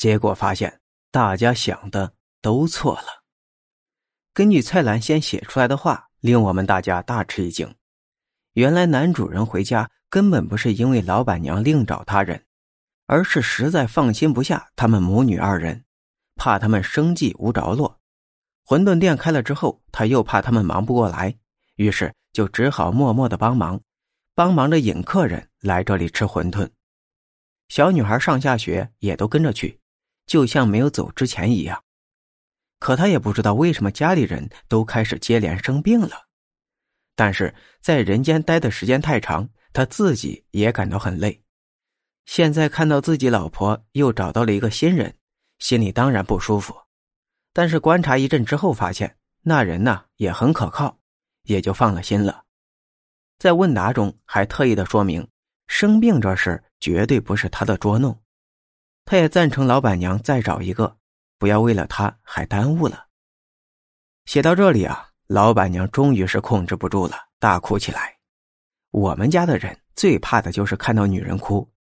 结果发现大家想的都错了。根据蔡澜先写出来的话，令我们大家大吃一惊。原来男主人回家根本不是因为老板娘另找他人，而是实在放心不下他们母女二人，怕他们生计无着落。馄饨店开了之后，他又怕他们忙不过来，于是就只好默默的帮忙，帮忙着引客人来这里吃馄饨。小女孩上下学也都跟着去，就像没有走之前一样。可他也不知道为什么家里人都开始接连生病了，但是在人间待的时间太长，他自己也感到很累。现在看到自己老婆又找到了一个新人，心里当然不舒服。但是观察一阵之后，发现那人呢也很可靠，也就放了心了。在问答中还特意的说明，生病这事绝对不是他的捉弄。他也赞成老板娘再找一个，不要为了他还耽误了。写到这里啊，老板娘终于是控制不住了，大哭起来。我们家的人最怕的就是看到女人哭，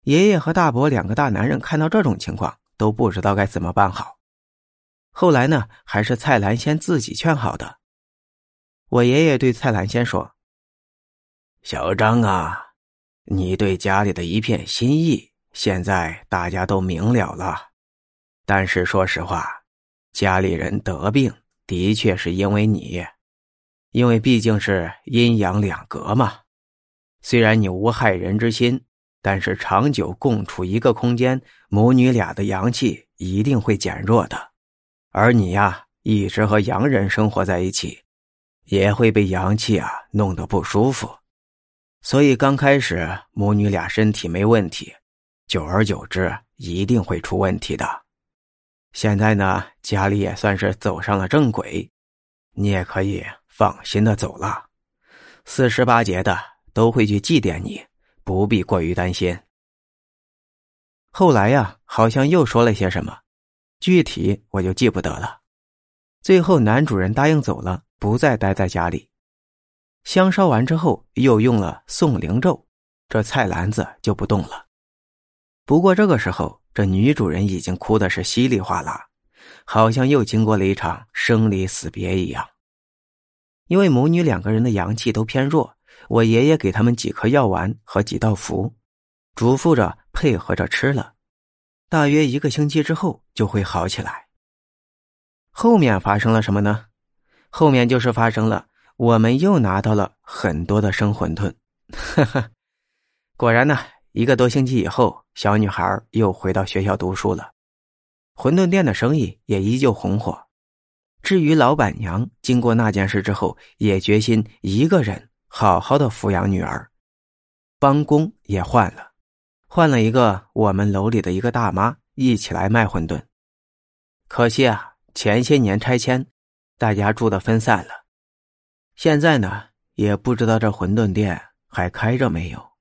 爷爷和大伯两个大男人看到这种情况都不知道该怎么办好。后来呢，还是蔡兰仙自己劝好的。我爷爷对蔡兰仙说：“小张啊，你对家里的一片心意，现在大家都明了了。但是说实话，家里人得病的确是因为你，因为毕竟是阴阳两隔嘛。虽然你无害人之心，但是长久共处一个空间，母女俩的阳气一定会减弱的。”而你呀，一直和洋人生活在一起，也会被阳气啊弄得不舒服。所以刚开始母女俩身体没问题，久而久之一定会出问题的。现在呢，家里也算是走上了正轨，你也可以放心的走了。四十八节的都会去祭奠你，不必过于担心。后来呀，好像又说了些什么。具体我就记不得了。最后，男主人答应走了，不再待在家里。香烧完之后，又用了送灵咒，这菜篮子就不动了。不过这个时候，这女主人已经哭的是稀里哗啦，好像又经过了一场生离死别一样。因为母女两个人的阳气都偏弱，我爷爷给他们几颗药丸和几道符，嘱咐着配合着吃了。大约一个星期之后就会好起来。后面发生了什么呢？后面就是发生了，我们又拿到了很多的生馄饨。哈哈，果然呢，一个多星期以后，小女孩又回到学校读书了，馄饨店的生意也依旧红火。至于老板娘，经过那件事之后，也决心一个人好好的抚养女儿，帮工也换了。换了一个我们楼里的一个大妈一起来卖馄饨，可惜啊，前些年拆迁，大家住的分散了，现在呢，也不知道这馄饨店还开着没有。